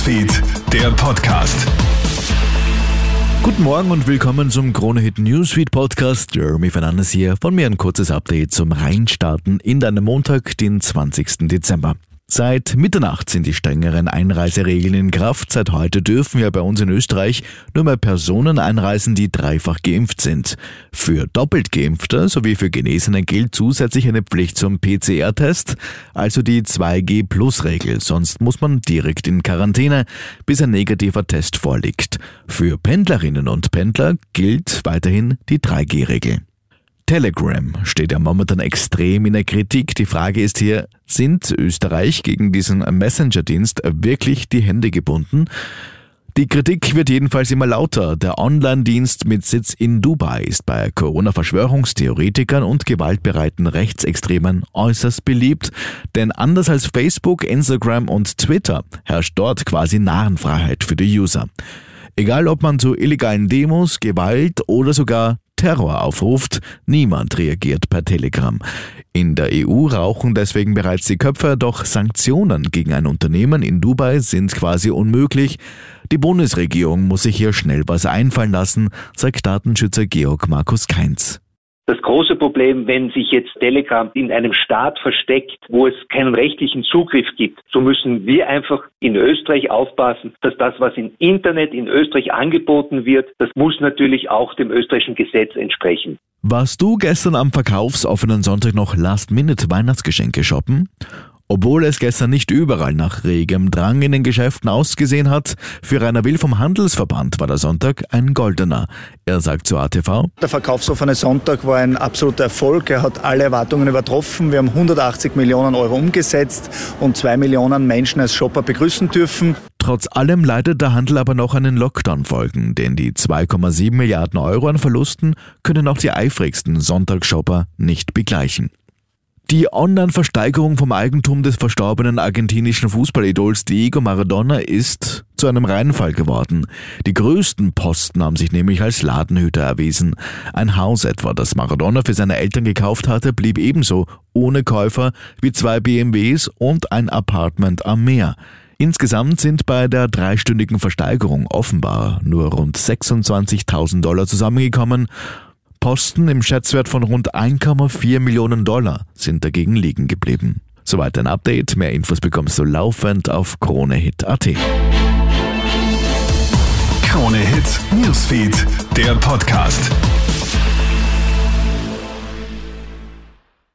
Newsfeed, der Podcast. Guten Morgen und willkommen zum Kronehit Newsfeed Podcast. Jeremy Fernandes hier. Von mir ein kurzes Update zum Reinstarten in deinem Montag, den 20. Dezember. Seit Mitternacht sind die strengeren Einreiseregeln in Kraft. Seit heute dürfen ja bei uns in Österreich nur mehr Personen einreisen, die dreifach geimpft sind. Für doppelt Geimpfte sowie für Genesene gilt zusätzlich eine Pflicht zum PCR-Test, also die 2G-Plus-Regel. Sonst muss man direkt in Quarantäne, bis ein negativer Test vorliegt. Für Pendlerinnen und Pendler gilt weiterhin die 3G-Regel. Telegram steht ja momentan extrem in der Kritik. Die Frage ist hier, sind Österreich gegen diesen Messenger-Dienst wirklich die Hände gebunden? Die Kritik wird jedenfalls immer lauter. Der Online-Dienst mit Sitz in Dubai ist bei Corona-Verschwörungstheoretikern und gewaltbereiten Rechtsextremen äußerst beliebt, denn anders als Facebook, Instagram und Twitter herrscht dort quasi Narrenfreiheit für die User. Egal ob man zu illegalen Demos, Gewalt oder sogar Terror aufruft, niemand reagiert per Telegram. In der EU rauchen deswegen bereits die Köpfe, doch Sanktionen gegen ein Unternehmen in Dubai sind quasi unmöglich. Die Bundesregierung muss sich hier schnell was einfallen lassen, sagt Datenschützer Georg Markus Keinz. Das große Problem, wenn sich jetzt Telegram in einem Staat versteckt, wo es keinen rechtlichen Zugriff gibt, so müssen wir einfach in Österreich aufpassen, dass das, was im Internet in Österreich angeboten wird, das muss natürlich auch dem österreichischen Gesetz entsprechen. Warst du gestern am verkaufsoffenen Sonntag noch Last-Minute-Weihnachtsgeschenke shoppen? Obwohl es gestern nicht überall nach regem Drang in den Geschäften ausgesehen hat, für Rainer Will vom Handelsverband war der Sonntag ein goldener. Er sagt zu ATV. Der verkaufsoffene Sonntag war ein absoluter Erfolg. Er hat alle Erwartungen übertroffen. Wir haben 180 Millionen Euro umgesetzt und zwei Millionen Menschen als Shopper begrüßen dürfen. Trotz allem leidet der Handel aber noch einen Lockdown folgen, denn die 2,7 Milliarden Euro an Verlusten können auch die eifrigsten Sonntagsshopper nicht begleichen. Die Online-Versteigerung vom Eigentum des verstorbenen argentinischen Fußballidols Diego Maradona ist zu einem Reinfall geworden. Die größten Posten haben sich nämlich als Ladenhüter erwiesen. Ein Haus etwa, das Maradona für seine Eltern gekauft hatte, blieb ebenso ohne Käufer wie zwei BMWs und ein Apartment am Meer. Insgesamt sind bei der dreistündigen Versteigerung offenbar nur rund 26.000 Dollar zusammengekommen Posten im Schätzwert von rund 1,4 Millionen Dollar sind dagegen liegen geblieben. Soweit ein Update. Mehr Infos bekommst du laufend auf KroneHit.at. KroneHit Newsfeed, der Podcast.